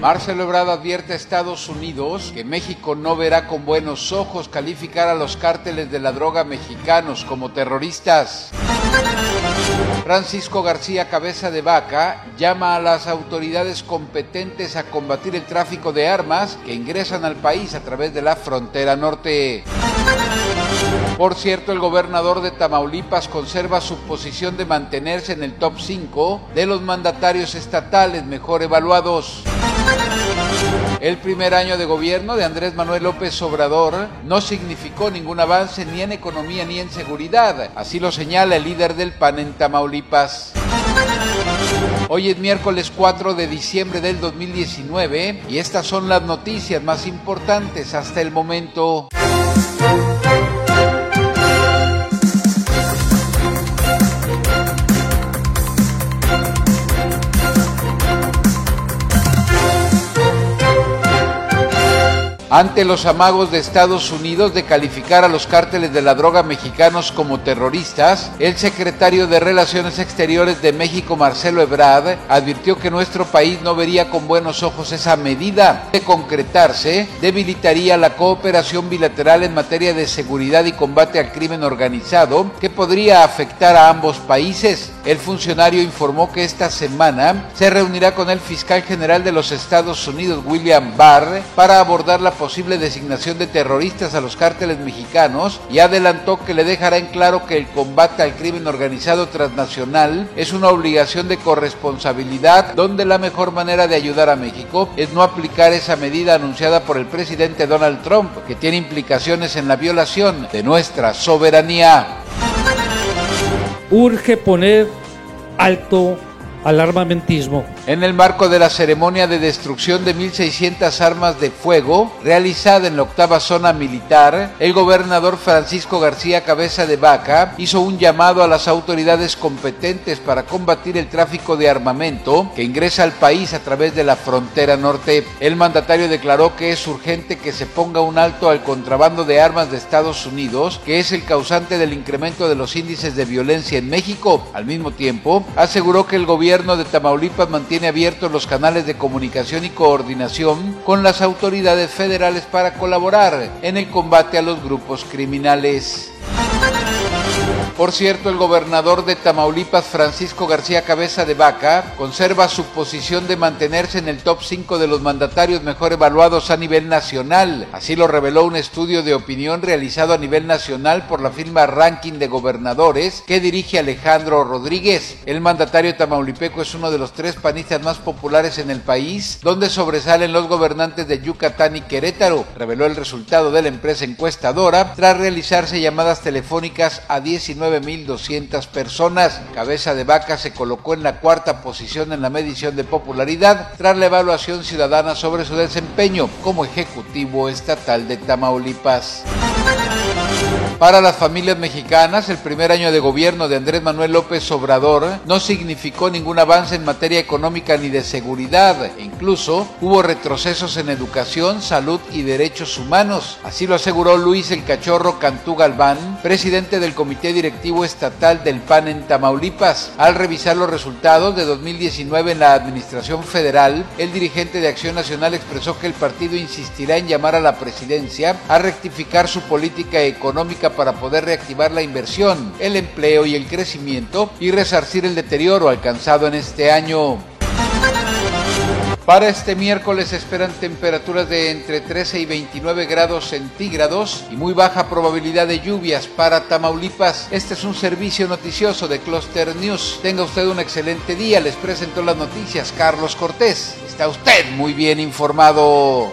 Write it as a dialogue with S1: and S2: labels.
S1: Marcelo Ebrard advierte a Estados Unidos que México no verá con buenos ojos calificar a los cárteles de la droga mexicanos como terroristas. Francisco García Cabeza de Vaca llama a las autoridades competentes a combatir el tráfico de armas que ingresan al país a través de la frontera norte. Por cierto, el gobernador de Tamaulipas conserva su posición de mantenerse en el top 5 de los mandatarios estatales mejor evaluados. El primer año de gobierno de Andrés Manuel López Obrador no significó ningún avance ni en economía ni en seguridad, así lo señala el líder del PAN en Tamaulipas. Hoy es miércoles 4 de diciembre del 2019 y estas son las noticias más importantes hasta el momento. Ante los amagos de Estados Unidos de calificar a los cárteles de la droga mexicanos como terroristas, el secretario de Relaciones Exteriores de México, Marcelo Ebrard, advirtió que nuestro país no vería con buenos ojos esa medida. De concretarse, debilitaría la cooperación bilateral en materia de seguridad y combate al crimen organizado, que podría afectar a ambos países. El funcionario informó que esta semana se reunirá con el fiscal general de los Estados Unidos, William Barr, para abordar la posible designación de terroristas a los cárteles mexicanos y adelantó que le dejará en claro que el combate al crimen organizado transnacional es una obligación de corresponsabilidad donde la mejor manera de ayudar a México es no aplicar esa medida anunciada por el presidente Donald Trump que tiene implicaciones en la violación de nuestra soberanía.
S2: Urge poner alto al armamentismo.
S1: En el marco de la ceremonia de destrucción de 1.600 armas de fuego realizada en la octava zona militar, el gobernador Francisco García Cabeza de Vaca hizo un llamado a las autoridades competentes para combatir el tráfico de armamento que ingresa al país a través de la frontera norte. El mandatario declaró que es urgente que se ponga un alto al contrabando de armas de Estados Unidos, que es el causante del incremento de los índices de violencia en México. Al mismo tiempo, aseguró que el gobierno de Tamaulipas mantiene tiene abiertos los canales de comunicación y coordinación con las autoridades federales para colaborar en el combate a los grupos criminales. Por cierto, el gobernador de Tamaulipas, Francisco García Cabeza de Vaca, conserva su posición de mantenerse en el top 5 de los mandatarios mejor evaluados a nivel nacional. Así lo reveló un estudio de opinión realizado a nivel nacional por la firma Ranking de Gobernadores que dirige Alejandro Rodríguez. El mandatario tamaulipeco es uno de los tres panistas más populares en el país, donde sobresalen los gobernantes de Yucatán y Querétaro, reveló el resultado de la empresa encuestadora tras realizarse llamadas telefónicas a 19 9.200 personas. Cabeza de Vaca se colocó en la cuarta posición en la medición de popularidad tras la evaluación ciudadana sobre su desempeño como Ejecutivo Estatal de Tamaulipas. Para las familias mexicanas, el primer año de gobierno de Andrés Manuel López Obrador no significó ningún avance en materia económica ni de seguridad. incluso hubo retrocesos en educación, salud y derechos humanos. Así lo aseguró Luis el Cachorro Cantú Galván, presidente del Comité Directivo Estatal del PAN en Tamaulipas. Al revisar los resultados de 2019 en la Administración Federal, el dirigente de Acción Nacional expresó que el partido insistirá en llamar a la presidencia a rectificar su política económica para poder reactivar la inversión, el empleo y el crecimiento y resarcir el deterioro alcanzado en este año. Para este miércoles esperan temperaturas de entre 13 y 29 grados centígrados y muy baja probabilidad de lluvias para Tamaulipas. Este es un servicio noticioso de Cluster News. Tenga usted un excelente día. Les presento las noticias Carlos Cortés. Está usted muy bien informado.